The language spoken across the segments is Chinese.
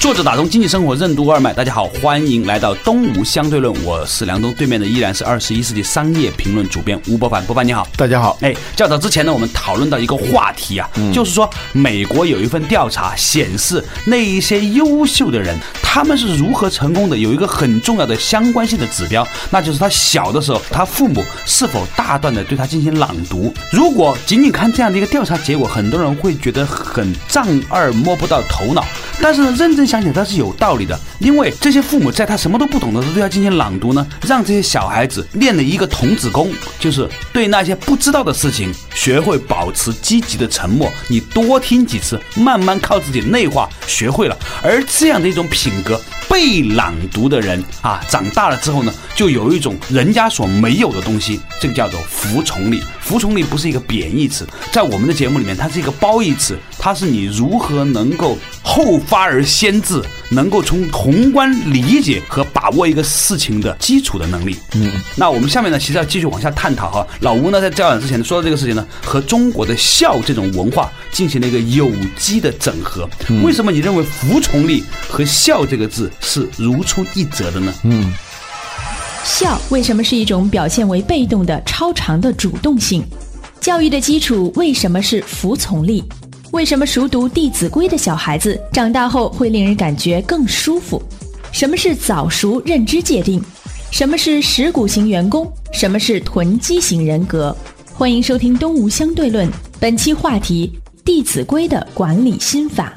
作者打通经济生活任督二脉，大家好，欢迎来到东吴相对论，我是梁东，对面的依然是二十一世纪商业评论主编吴伯凡，伯凡你好，大家好。哎，较早之前呢，我们讨论到一个话题啊，就是说美国有一份调查显示，那一些优秀的人，他们是如何成功的，有一个很重要的相关性的指标，那就是他小的时候，他父母是否大段的对他进行朗读。如果仅仅看这样的一个调查结果，很多人会觉得很丈二摸不到头脑，但是呢，认真想想，他是有道理的，因为这些父母在他什么都不懂的时候对他进行朗读呢，让这些小孩子练了一个童子功，就是对那些不知道的事情学会保持积极的沉默。你多听几次，慢慢靠自己内化学会了。而这样的一种品格，被朗读的人啊，长大了之后呢，就有一种人家所没有的东西，这个叫做服从力。服从力不是一个贬义词，在我们的节目里面，它是一个褒义词，它是你如何能够后发而先至，能够从宏观理解和把握一个事情的基础的能力。嗯，那我们下面呢，其实要继续往下探讨哈。老吴呢，在交讲之前说到这个事情呢，和中国的孝这种文化进行了一个有机的整合。为什么你认为服从力和孝这个字是如出一辙的呢？嗯。孝为什么是一种表现为被动的超常的主动性？教育的基础为什么是服从力？为什么熟读《弟子规》的小孩子长大后会令人感觉更舒服？什么是早熟认知界定？什么是食骨型员工？什么是囤积型人格？欢迎收听《东吴相对论》，本期话题《弟子规》的管理心法。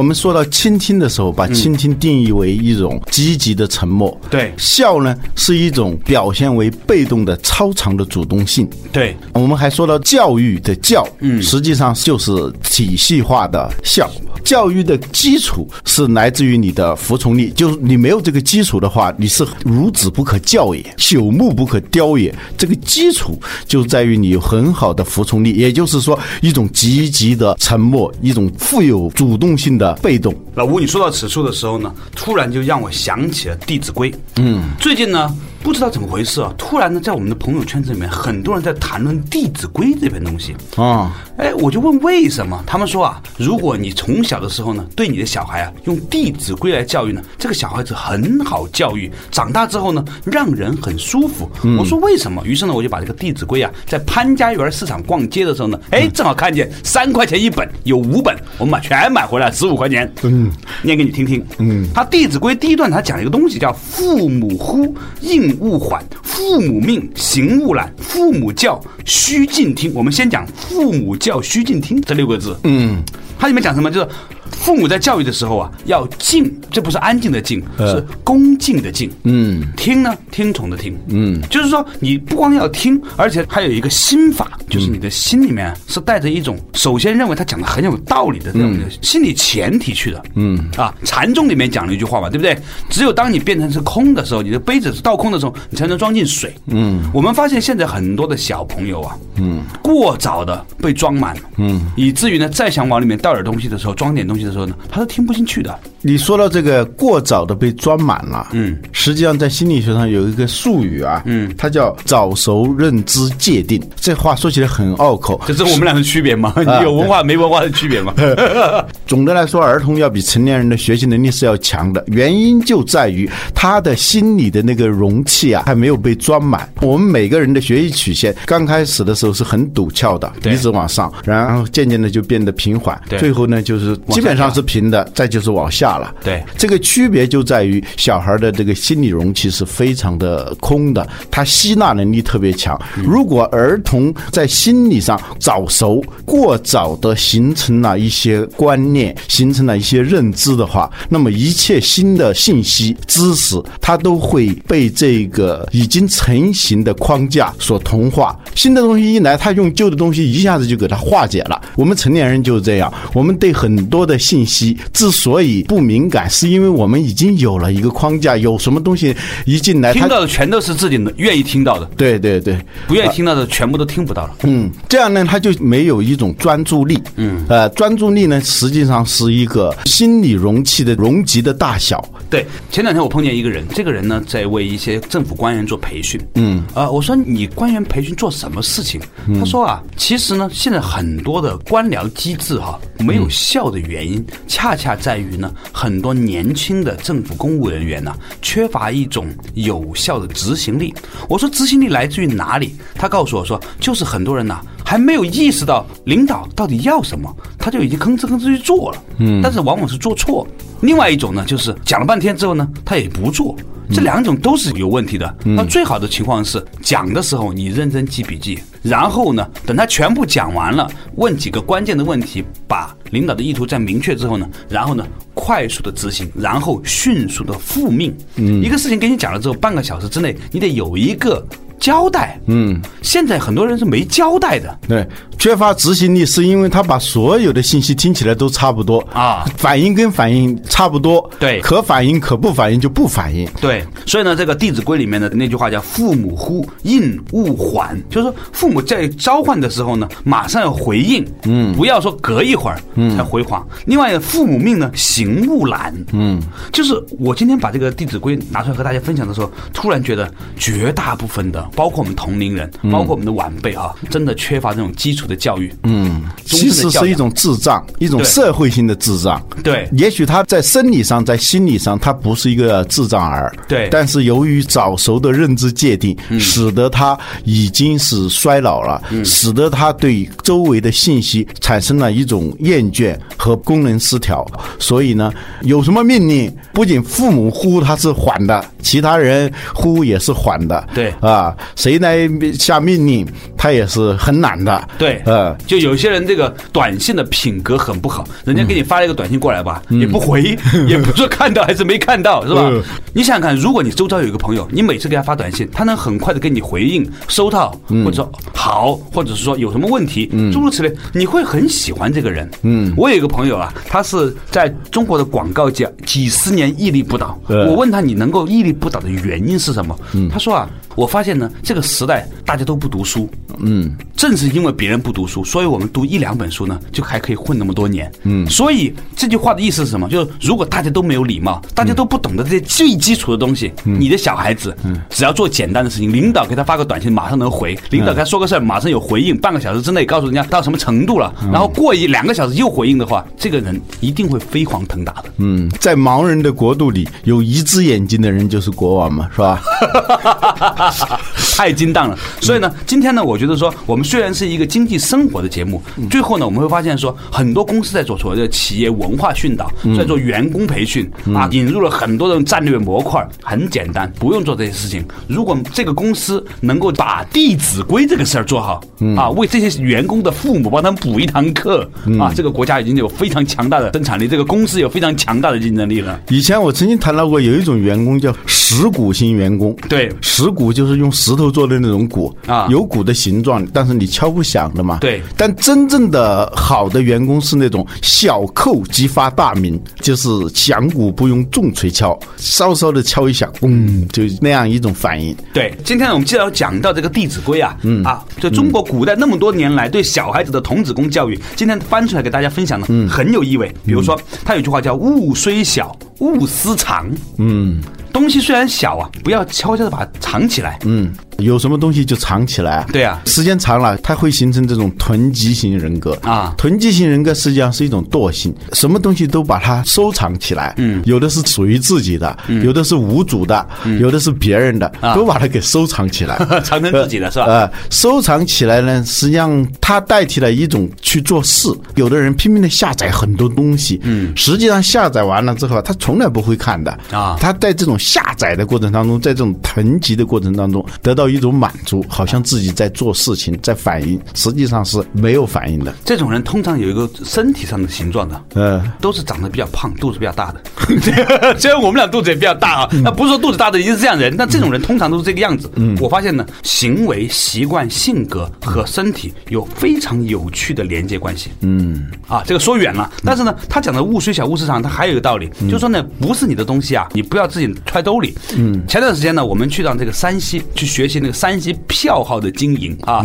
我们说到倾听的时候，把倾听定义为一种积极的沉默。对，笑呢是一种表现为被动的超常的主动性。对，我们还说到教育的教，嗯，实际上就是体系化的笑。教育的基础是来自于你的服从力，就是你没有这个基础的话，你是孺子不可教也，朽木不可雕也。这个基础就在于你有很好的服从力，也就是说一种积极的沉默，一种富有主动性的被动。老吴，你说到此处的时候呢，突然就让我想起了《弟子规》。嗯，最近呢。不知道怎么回事啊！突然呢，在我们的朋友圈子里面，很多人在谈论《弟子规》这篇东西啊。哎，我就问为什么？他们说啊，如果你从小的时候呢，对你的小孩啊用《弟子规》来教育呢，这个小孩子很好教育，长大之后呢，让人很舒服。我说为什么？于是呢，我就把这个《弟子规》啊，在潘家园市场逛街的时候呢，哎，正好看见三块钱一本，有五本，我们把全买回来，十五块钱。嗯，念给你听听。嗯，他《弟子规》第一段他讲一个东西叫“父母呼，应”。勿缓，父母命，行勿懒；父母教，须敬听。我们先讲“父母教，须敬听”这六个字。嗯，它里面讲什么？就是。父母在教育的时候啊，要敬，这不是安静的敬，是恭敬的敬。嗯，听呢，听从的听。嗯，就是说你不光要听，而且还有一个心法，就是你的心里面是带着一种首先认为他讲的很有道理的这样的心理前提去的。嗯，啊，禅宗里面讲了一句话嘛，对不对？只有当你变成是空的时候，你的杯子是倒空的时候，你才能装进水。嗯，我们发现现在很多的小朋友啊，嗯，过早的被装满了，嗯，以至于呢，再想往里面倒点东西的时候，装点东西。的时候呢，他是听不进去的。你说到这个过早的被装满了，嗯，实际上在心理学上有一个术语啊，嗯，它叫早熟认知界定。这话说起来很拗口，这是我们俩的区别吗？有文化没文化的区别吗？总的来说，儿童要比成年人的学习能力是要强的，原因就在于他的心理的那个容器啊还没有被装满。我们每个人的学习曲线刚开始的时候是很陡峭的，一直往上，然后渐渐的就变得平缓，最后呢就是基本上是平的，再就是往下。了，对，这个区别就在于小孩的这个心理容器是非常的空的，他吸纳能力特别强。如果儿童在心理上早熟，过早的形成了一些观念，形成了一些认知的话，那么一切新的信息、知识，他都会被这个已经成型的框架所同化。新的东西一来，他用旧的东西一下子就给它化解了。我们成年人就是这样，我们对很多的信息之所以不不敏感，是因为我们已经有了一个框架，有什么东西一进来，听到的全都是自己愿意听到的。对对对，不愿意听到的全部都听不到了。嗯，这样呢，他就没有一种专注力。嗯，呃，专注力呢，实际上是一个心理容器的容积的大小。对，前两天我碰见一个人，这个人呢在为一些政府官员做培训。嗯，啊，我说你官员培训做什么事情？他说啊，其实呢，现在很多的官僚机制哈没有效的原因，恰恰在于呢，很多年轻的政府公务人员呢缺乏一种有效的执行力。我说执行力来自于哪里？他告诉我说，就是很多人呐还没有意识到领导到底要什么，他就已经吭哧吭哧去做了。嗯，但是往往是做错。另外一种呢，就是讲了半天之后呢，他也不做。这两种都是有问题的。那最好的情况是讲的时候你认真记笔记，然后呢，等他全部讲完了，问几个关键的问题，把领导的意图再明确之后呢，然后呢，快速的执行，然后迅速的复命。嗯，一个事情给你讲了之后，半个小时之内你得有一个。交代，嗯，现在很多人是没交代的，对，缺乏执行力，是因为他把所有的信息听起来都差不多啊，反应跟反应差不多，对，可反应可不反应就不反应，对，所以呢，这个《弟子规》里面的那句话叫“父母呼应勿缓”，就是说父母在召唤的时候呢，马上要回应，嗯，不要说隔一会儿才回话。另外，父母命呢，行勿懒，嗯，就是我今天把这个《弟子规》拿出来和大家分享的时候，突然觉得绝大部分的。包括我们同龄人，包括我们的晚辈啊，真的缺乏这种基础的教育。嗯，其实是一种智障，一种社会性的智障。对，也许他在生理上、在心理上，他不是一个智障儿。对，但是由于早熟的认知界定，使得他已经是衰老了，使得他对周围的信息产生了一种厌倦和功能失调。所以呢，有什么命令，不仅父母呼他是缓的，其他人呼也是缓的。对，啊。谁来下命令，他也是很懒的。对，呃，就有些人这个短信的品格很不好，人家给你发了一个短信过来吧，也不回，也不说看到还是没看到，是吧？你想想看，如果你周遭有一个朋友，你每次给他发短信，他能很快的给你回应，收到，或者说好，或者是说有什么问题，诸如此类，你会很喜欢这个人。嗯，我有一个朋友啊，他是在中国的广告界几十年屹立不倒。我问他，你能够屹立不倒的原因是什么？他说啊，我发现呢。这个时代大家都不读书，嗯，正是因为别人不读书，所以我们读一两本书呢，就还可以混那么多年，嗯，所以这句话的意思是什么？就是如果大家都没有礼貌，大家都不懂得这些最基础的东西，你的小孩子，嗯，只要做简单的事情，领导给他发个短信，马上能回；领导给他说个事儿，马上有回应，半个小时之内告诉人家到什么程度了，然后过一两个小时又回应的话，这个人一定会飞黄腾达的。嗯，在盲人的国度里，有一只眼睛的人就是国王嘛，是吧？太精当了，所以呢，今天呢，我觉得说，我们虽然是一个经济生活的节目，最后呢，我们会发现说，很多公司在做所谓的企业文化训导，在做员工培训啊，引入了很多的战略模块，很简单，不用做这些事情。如果这个公司能够把《弟子规》这个事儿做好，啊，为这些员工的父母帮他们补一堂课，啊，这个国家已经有非常强大的生产力，这个公司有非常强大的竞争力了。以前我曾经谈到过，有一种员工叫石鼓型员工，对，石鼓就是用石头做的那种鼓啊，有鼓的形状，但是你敲不响的嘛。对，但真正的好的员工是那种小扣即发大鸣，就是响鼓不用重锤敲，稍稍的敲一下，嗯，就那样一种反应。对，今天我们既然要讲到这个《弟子规》啊，嗯。啊，就中国古代那么多年来对小孩子的童子功教育，今天翻出来给大家分享的，嗯，很有意味。比如说，他有句话叫“物虽小，勿私藏”，嗯。东西虽然小啊，不要悄悄的把它藏起来。嗯，有什么东西就藏起来。对啊，时间长了，它会形成这种囤积型人格啊。囤积型人格实际上是一种惰性，什么东西都把它收藏起来。嗯，有的是属于自己的，有的是无主的，有的是别人的，都把它给收藏起来，藏成自己的是吧？呃，收藏起来呢，实际上它代替了一种去做事。有的人拼命的下载很多东西，嗯，实际上下载完了之后，他从来不会看的啊。他在这种。下载的过程当中，在这种囤积的过程当中，得到一种满足，好像自己在做事情，在反应，实际上是没有反应的。这种人通常有一个身体上的形状的，嗯，都是长得比较胖，肚子比较大的。虽然我们俩肚子也比较大啊，那不是说肚子大的一定是这样人，但这种人通常都是这个样子。嗯，我发现呢，行为习惯、性格和身体有非常有趣的连接关系。嗯，啊，这个说远了，但是呢，他讲的物虽小物虽长，他还有一个道理，就是说呢，不是你的东西啊，你不要自己揣兜里。嗯，前段时间呢，我们去到这个山西去学习那个山西票号的经营啊。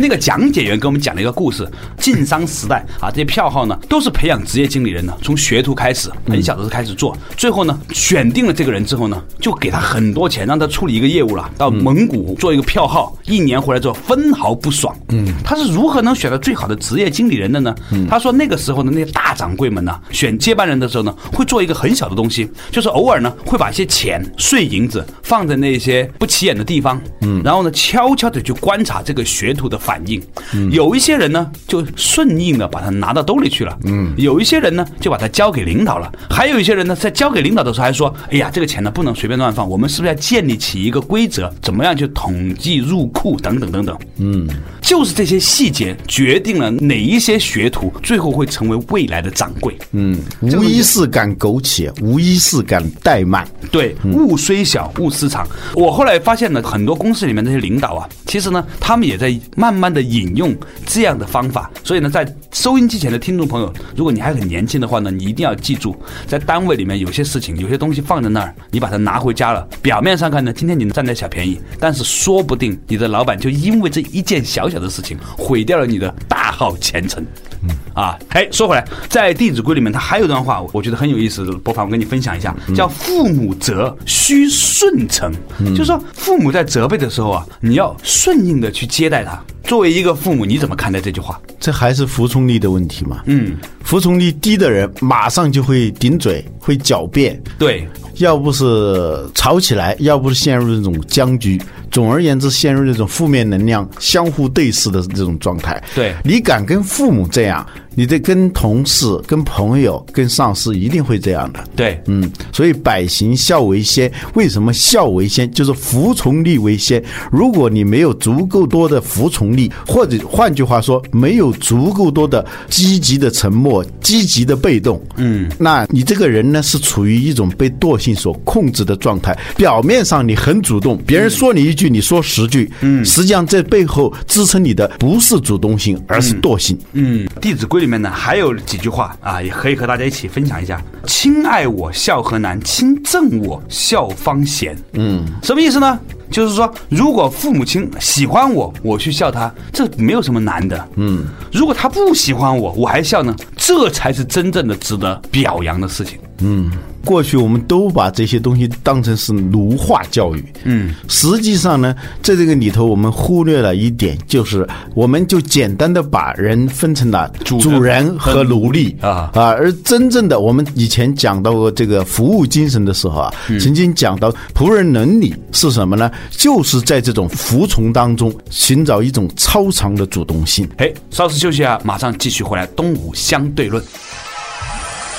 那个讲解员给我们讲了一个故事，晋商时代啊，这些票号呢都是培养职业经理人的，从学徒开始，很小的时候开始做，最后呢选定了这个人之后呢，就给他很多钱，让他处理一个业务了，到蒙古做一个票号，一年回来之后分毫不爽。嗯，他是如何能选到最好的职业经理人的呢？他说那个时候的那些大掌柜们呢，选接班人的时候呢，会做一个很小的东西，就是偶尔呢会把一些钱碎银子放在那些不起眼的地方，嗯，然后呢悄悄的去观察这个学徒的。反应，有一些人呢就顺应的把它拿到兜里去了，嗯，有一些人呢就把它交给领导了，还有一些人呢在交给领导的时候还说，哎呀，这个钱呢不能随便乱放，我们是不是要建立起一个规则，怎么样去统计入库等等等等，嗯，就是这些细节决定了哪一些学徒最后会成为未来的掌柜，嗯，无一事敢苟且，无一事敢怠慢，对，物虽小，勿私藏。我后来发现呢，很多公司里面那些领导啊，其实呢，他们也在慢慢。慢的引用这样的方法，所以呢，在收音机前的听众朋友，如果你还很年轻的话呢，你一定要记住，在单位里面有些事情，有些东西放在那儿，你把它拿回家了，表面上看呢，今天你能占点小便宜，但是说不定你的老板就因为这一件小小的事情，毁掉了你的大好前程。嗯啊，哎，说回来，在《弟子规》里面，它还有一段话，我觉得很有意思，不妨我跟你分享一下，叫“父母责，须顺承”，就是说父母在责备的时候啊，你要顺应的去接待他。作为一个父母，你怎么看待这句话？这还是服从力的问题嘛？嗯，服从力低的人，马上就会顶嘴，会狡辩。对，要不是吵起来，要不是陷入这种僵局。总而言之，陷入这种负面能量、相互对视的这种状态。对，你敢跟父母这样？你得跟同事、跟朋友、跟上司一定会这样的。对，嗯，所以百行孝为先。为什么孝为先？就是服从力为先。如果你没有足够多的服从力，或者换句话说，没有足够多的积极的沉默、积极的被动，嗯，那你这个人呢是处于一种被惰性所控制的状态。表面上你很主动，别人说你一句，你说十句，嗯，实际上这背后支撑你的不是主动性，而是惰性。嗯，《弟子规》里面呢还有几句话啊，也可以和大家一起分享一下：亲爱我，孝何难；亲憎我，孝方贤。嗯，什么意思呢？就是说，如果父母亲喜欢我，我去笑他，这没有什么难的。嗯，如果他不喜欢我，我还笑呢，这才是真正的值得表扬的事情。嗯。过去我们都把这些东西当成是奴化教育，嗯，实际上呢，在这个里头我们忽略了一点，就是我们就简单的把人分成了主人和奴隶啊啊，而真正的我们以前讲到过这个服务精神的时候啊，曾经讲到仆人伦理是什么呢？就是在这种服从当中寻找一种超常的主动性。哎，稍事休息啊，马上继续回来，东吴相对论。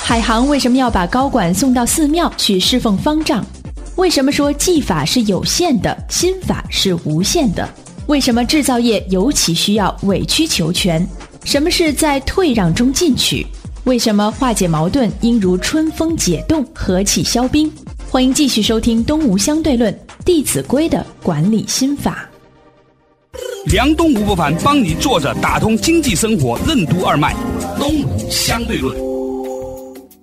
海航为什么要把高管送到寺庙去侍奉方丈？为什么说技法是有限的，心法是无限的？为什么制造业尤其需要委曲求全？什么是在退让中进取？为什么化解矛盾应如春风解冻，和气消冰？欢迎继续收听《东吴相对论》《弟子规》的管理心法。梁东吴不凡帮你坐着打通经济生活任督二脉，《东吴相对论》。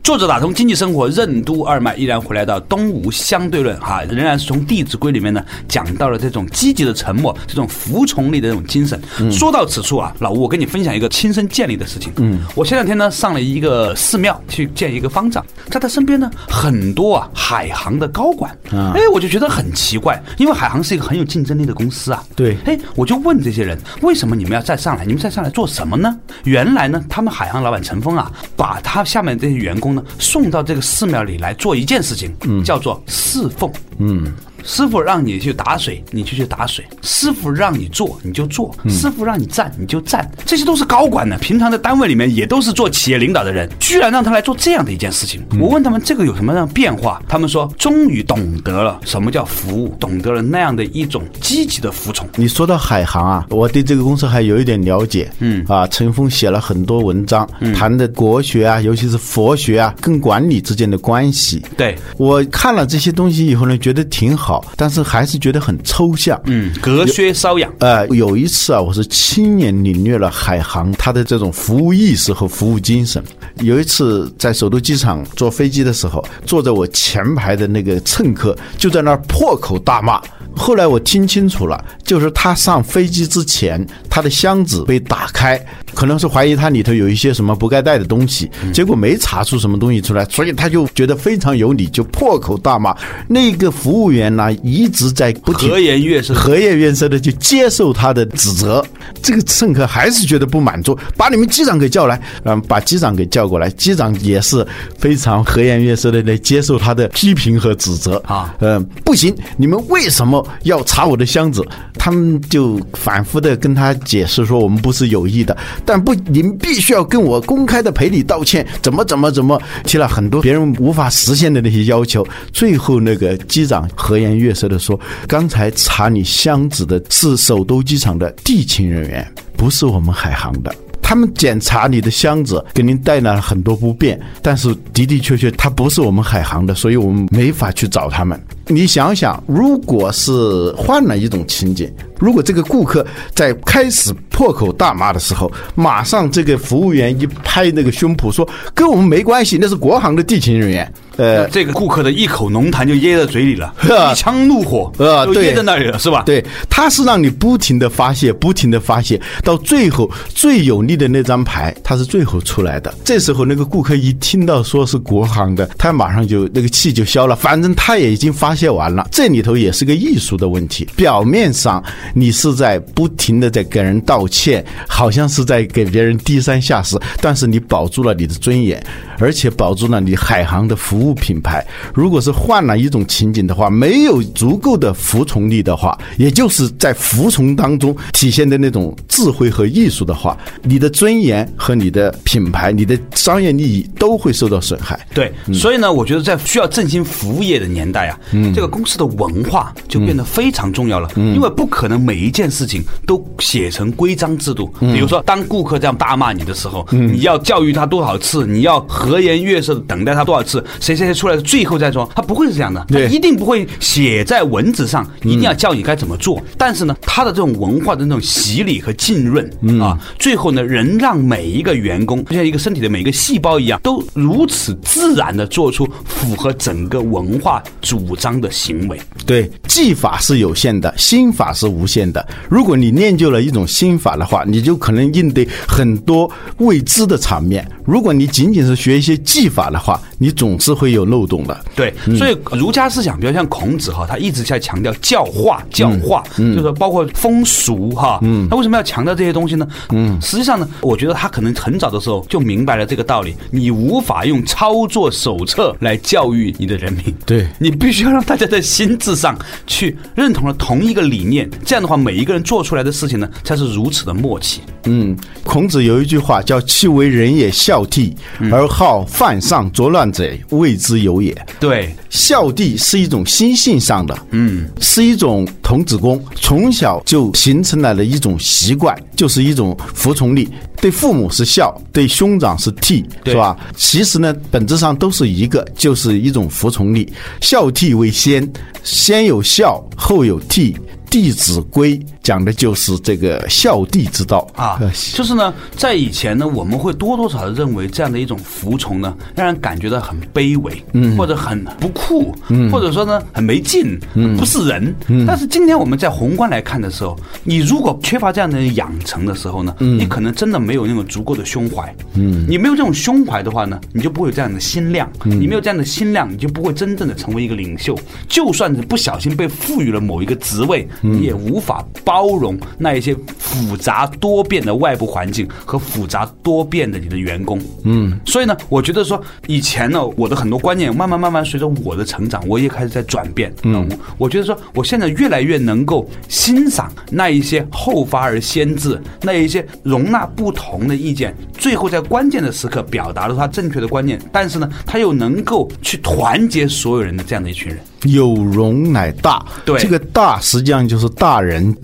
作者打通经济生活任督二脉，依然回来到东吴相对论哈，仍然是从《弟子规》里面呢讲到了这种积极的沉默，这种服从力的这种精神。说到此处啊，老吴，我跟你分享一个亲身建立的事情。嗯，我前两天呢上了一个寺庙去见一个方丈，在他身边呢很多啊海航的高管。哎，我就觉得很奇怪，因为海航是一个很有竞争力的公司啊。对，哎，我就问这些人，为什么你们要再上来？你们再上来做什么呢？原来呢，他们海航老板陈峰啊，把他下面这些员工呢。送到这个寺庙里来做一件事情，嗯，叫做侍奉，嗯，师傅让你去打水，你就去打水；师傅让你做，你就做；师傅让你站，你就站。这些都是高管呢，平常在单位里面也都是做企业领导的人，居然让他来做这样的一件事情。我问他们这个有什么样变化，他们说终于懂得了什么叫服务，懂得了那样的一种积极的服从。你说到海航啊，我对这个公司还有一点了解。嗯啊，陈峰写了很多文章，谈的国学啊，尤其是佛学啊，跟管理之间的关系。对我看了这些东西以后呢，觉得挺好，但是还是觉得很抽象。嗯，隔靴搔痒。呃，有一次啊，我是亲眼领略了海航它的这种服务意识和服务精神。有一次在首都机场坐飞机的时候，坐在我前排的那个乘客就在那儿破口大骂。后来我听清楚了，就是他上飞机之前，他的箱子被打开，可能是怀疑它里头有一些什么不该带的东西，结果没查出什么东西出来，所以他就觉得非常有理，就破口大骂。那个服务员呢，一直在不停和颜悦色，和颜悦色的就接受他的指责。这个乘客还是觉得不满足，把你们机长给叫来，嗯，把机长给叫过来，机长也是非常和颜悦色的来接受他的批评和指责啊，嗯，不行，你们为什么？要查我的箱子，他们就反复的跟他解释说我们不是有意的，但不，您必须要跟我公开的赔礼道歉，怎么怎么怎么提了很多别人无法实现的那些要求。最后那个机长和颜悦色的说：“刚才查你箱子的是首都机场的地勤人员，不是我们海航的。他们检查你的箱子，给您带来了很多不便，但是的的确确他不是我们海航的，所以我们没法去找他们。”你想想，如果是换了一种情景，如果这个顾客在开始破口大骂的时候，马上这个服务员一拍那个胸脯说：“跟我们没关系，那是国航的地勤人员。”呃，这个顾客的一口浓痰就噎在嘴里了，一腔怒火啊，都噎在那里了，是吧？对，他是让你不停的发泄，不停的发泄，到最后最有力的那张牌，他是最后出来的。这时候那个顾客一听到说是国航的，他马上就那个气就消了，反正他也已经发。写完了，这里头也是个艺术的问题。表面上你是在不停的在给人道歉，好像是在给别人低三下四，但是你保住了你的尊严，而且保住了你海航的服务品牌。如果是换了一种情景的话，没有足够的服从力的话，也就是在服从当中体现的那种智慧和艺术的话，你的尊严和你的品牌、你的商业利益都会受到损害。对，所以呢，我觉得在需要振兴服务业的年代啊，嗯。这个公司的文化就变得非常重要了，因为不可能每一件事情都写成规章制度。比如说，当顾客这样大骂你的时候，你要教育他多少次？你要和颜悦色的等待他多少次？谁谁谁出来最后再说，他不会是这样的，他一定不会写在文字上，一定要教你该怎么做。但是呢，他的这种文化的那种洗礼和浸润啊，最后呢，能让每一个员工就像一个身体的每一个细胞一样，都如此自然的做出符合整个文化主张。的行为，对技法是有限的，心法是无限的。如果你练就了一种心法的话，你就可能应对很多未知的场面。如果你仅仅是学一些技法的话，你总是会有漏洞的。对，所以儒家思想比如像孔子哈，他一直在强调教化，教化，就是包括风俗哈。嗯，那为什么要强调这些东西呢？嗯，实际上呢，我觉得他可能很早的时候就明白了这个道理。你无法用操作手册来教育你的人民，对你必须要让。大家在心智上去认同了同一个理念，这样的话，每一个人做出来的事情呢，才是如此的默契。嗯，孔子有一句话叫“其为人也孝悌，而好犯上作乱者，谓之有也”。对，孝悌是一种心性上的，嗯，是一种童子功，从小就形成了的一种习惯，就是一种服从力。对父母是孝，对兄长是悌，是吧？其实呢，本质上都是一个，就是一种服从力。孝悌为先，先有孝，后有悌。《弟子规》讲的就是这个孝弟之道。啊，就是呢，在以前呢，我们会多多少少认为这样的一种服从呢，让人感觉到很卑微，嗯，或者很不酷，嗯，或者说呢，很没劲，嗯，不是人。但是今天我们在宏观来看的时候，你如果缺乏这样的养成的时候呢，你可能真的没有那种足够的胸怀，嗯，你没有这种胸怀的话呢，你就不会有这样的心量，你没有这样的心量，你就不会真正的成为一个领袖。就算是不小心被赋予了某一个职位。你也无法包包容那一些复杂多变的外部环境和复杂多变的你的员工。嗯，所以呢，我觉得说以前呢，我的很多观念慢慢慢慢随着我的成长，我也开始在转变。嗯，我觉得说我现在越来越能够欣赏那一些后发而先至，那一些容纳不同的意见，最后在关键的时刻表达了他正确的观念，但是呢，他又能够去团结所有人的这样的一群人。有容乃大，对这个大实际上就是大人。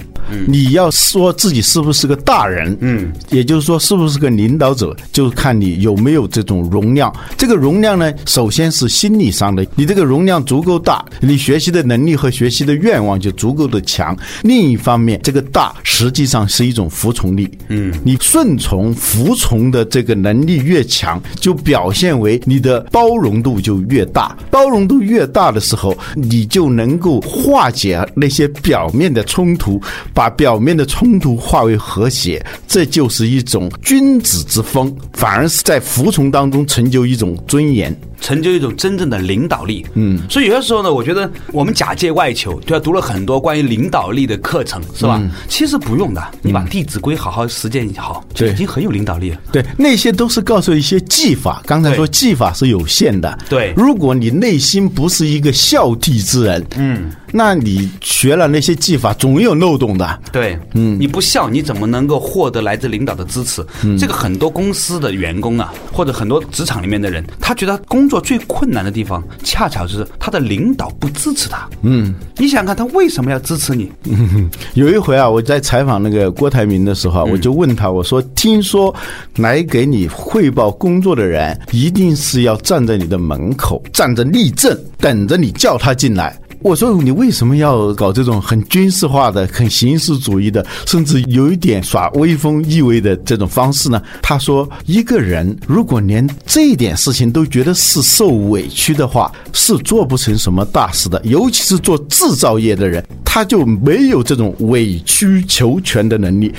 你要说自己是不是个大人，嗯，也就是说是不是个领导者，就看你有没有这种容量。这个容量呢，首先是心理上的，你这个容量足够大，你学习的能力和学习的愿望就足够的强。另一方面，这个大实际上是一种服从力，嗯，你顺从、服从的这个能力越强，就表现为你的包容度就越大。包容度越大的时候，你就能够化解那些表面的冲突。把表面的冲突化为和谐，这就是一种君子之风，反而是在服从当中成就一种尊严。成就一种真正的领导力。嗯，所以有些时候呢，我觉得我们假借外求，对吧？读了很多关于领导力的课程，是吧？其实不用的，你把《弟子规》好好实践好，就已经很有领导力了。对，那些都是告诉一些技法。刚才说技法是有限的。对如果你内心不是一个孝悌之人，嗯，那你学了那些技法，总有漏洞的。对，嗯，你不笑，你怎么能够获得来自领导的支持？嗯这个很多公司的员工啊，或者很多职场里面的人，他觉得工作最困难的地方，恰巧就是他的领导不支持他。嗯，你想想看，他为什么要支持你？有一回啊，我在采访那个郭台铭的时候啊，我就问他，我说：“听说来给你汇报工作的人，一定是要站在你的门口，站着立正，等着你叫他进来。”我说：“你为什么要搞这种很军事化的、很形式主义的，甚至有一点耍威风意味的这种方式呢？”他说：“一个人如果连这一点事情都觉得是受委屈的话，是做不成什么大事的。尤其是做制造业的人，他就没有这种委曲求全的能力。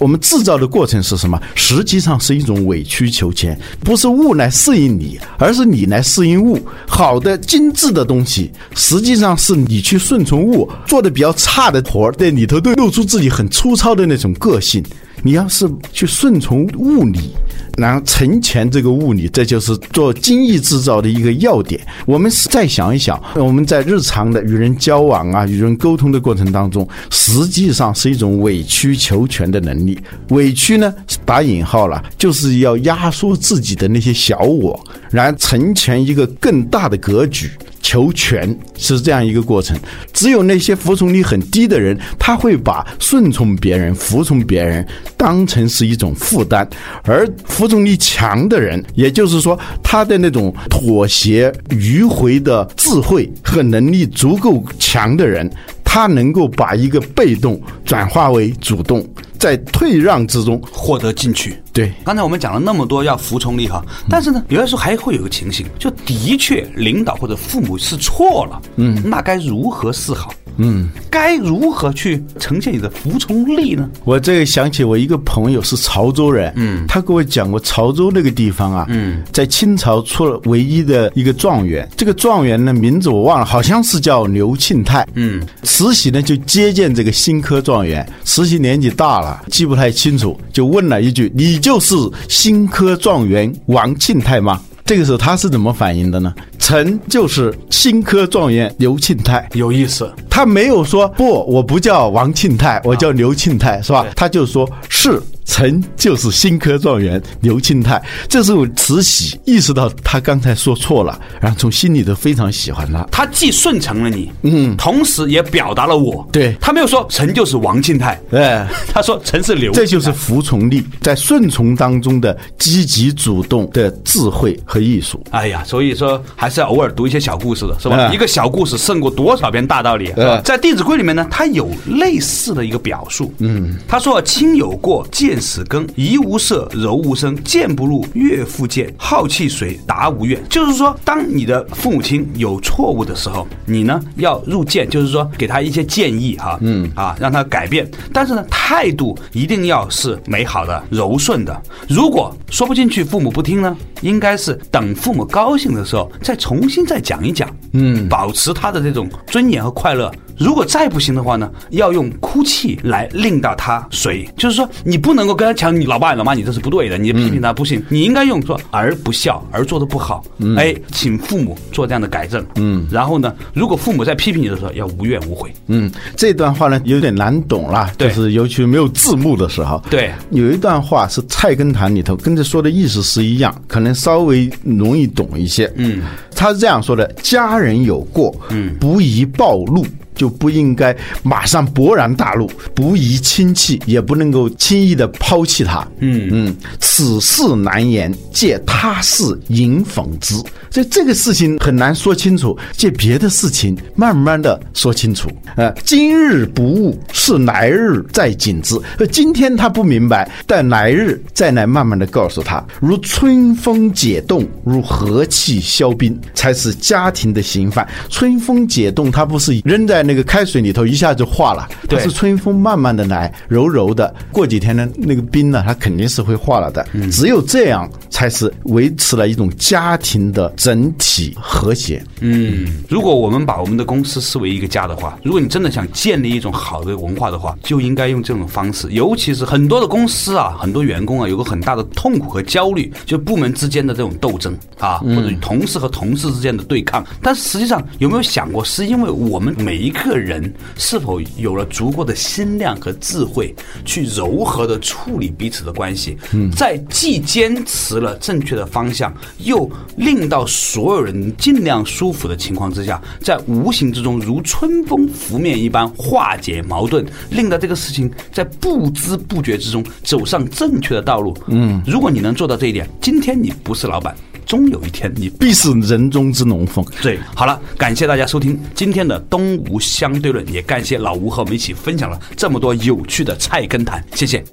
我们制造的过程是什么？实际上是一种委曲求全，不是物来适应你，而是你来适应物。好的、精致的东西，实际上是你去顺从物；做的比较差的活，在里头都露出自己很粗糙的那种个性。你要是去顺从物理，然后成全这个物理，这就是做精益制造的一个要点。我们再想一想，我们在日常的与人交往啊、与人沟通的过程当中，实际上是一种委曲求全的能力。委屈呢，打引号了，就是要压缩自己的那些小我，然后成全一个更大的格局。求全是这样一个过程，只有那些服从力很低的人，他会把顺从别人、服从别人当成是一种负担，而服从力强的人，也就是说他的那种妥协、迂回的智慧和能力足够强的人，他能够把一个被动转化为主动，在退让之中获得进取。对刚才我们讲了那么多要服从力哈，但是呢，有的时候还会有个情形，就的确领导或者父母是错了，嗯，那该如何是好？嗯，该如何去呈现你的服从力呢？我这个想起我一个朋友是潮州人，嗯，他给我讲过潮州那个地方啊，嗯，在清朝出了唯一的一个状元，这个状元呢名字我忘了，好像是叫刘庆泰，嗯，慈禧呢就接见这个新科状元，慈禧年纪大了，记不太清楚，就问了一句：“你就是新科状元王庆泰吗？”这个时候他是怎么反应的呢？臣就是新科状元刘庆泰。有意思，他没有说不，我不叫王庆泰，我叫刘庆泰，是吧？他就说是。臣就是新科状元刘庆泰，这时候慈禧意识到他刚才说错了，然后从心里头非常喜欢他。他既顺承了你，嗯，同时也表达了我，对。他没有说臣就是王庆泰，哎，他说臣是刘，这就是服从力，在顺从当中的积极主动的智慧和艺术。哎呀，所以说还是要偶尔读一些小故事的，是吧？嗯一个小故事胜过多少篇大道理，在《弟子规》里面呢，他有类似的一个表述。嗯，他说：“亲有过，见始更，怡无色，柔无声，谏不入，悦复见，好气水，达无怨。”就是说，当你的父母亲有错误的时候，你呢要入见，就是说给他一些建议哈，嗯啊，让他改变。但是呢，态度一定要是美好的、柔顺的。如果说不进去，父母不听呢，应该是等父母高兴的时候再重新再讲一讲，嗯，保持他的这种尊严和快乐，如果再不行的话呢，要用哭泣来令到他随。就是说，你不能够跟他讲，你老爸老妈你这是不对的，你批评他不行，你应该用说儿不孝，儿做的不好，哎，请父母做这样的改正。嗯，然后呢，如果父母在批评你的时候，要无怨无悔。嗯，这段话呢有点难懂了，就是尤其没有字幕的时候。对，有一段话是《菜根谭》里头跟着说的意思是一样，可能稍微容易懂一些。嗯，他是这样说的：家人有过，嗯，不宜暴露。就不应该马上勃然大怒，不宜轻弃，也不能够轻易的抛弃他。嗯嗯，此事难言，借他事引讽之。所以这个事情很难说清楚，借别的事情慢慢的说清楚。呃，今日不悟，是来日再警之。呃，今天他不明白，但来日再来慢慢的告诉他。如春风解冻，如和气消冰，才是家庭的行犯。春风解冻，他不是扔在。那个开水里头一下就化了，它是春风慢慢的来，柔柔的。过几天呢，那个冰呢，它肯定是会化了的。只有这样，才是维持了一种家庭的整体和谐。嗯，如果我们把我们的公司视为一个家的话，如果你真的想建立一种好的文化的话，就应该用这种方式。尤其是很多的公司啊，很多员工啊，有个很大的痛苦和焦虑，就部门之间的这种斗争啊，或者同事和同事之间的对抗。但是实际上，有没有想过，是因为我们每一个人是否有了足够的心量和智慧，去柔和的处理彼此的关系？嗯，在既坚持了正确的方向，又令到所有人尽量舒服的情况之下，在无形之中如春风拂面一般化解矛盾，令到这个事情在不知不觉之中走上正确的道路。嗯，如果你能做到这一点，今天你不是老板。终有一天，你必是人中之龙凤。对，好了，感谢大家收听今天的东吴相对论，也感谢老吴和我们一起分享了这么多有趣的菜根谭，谢谢。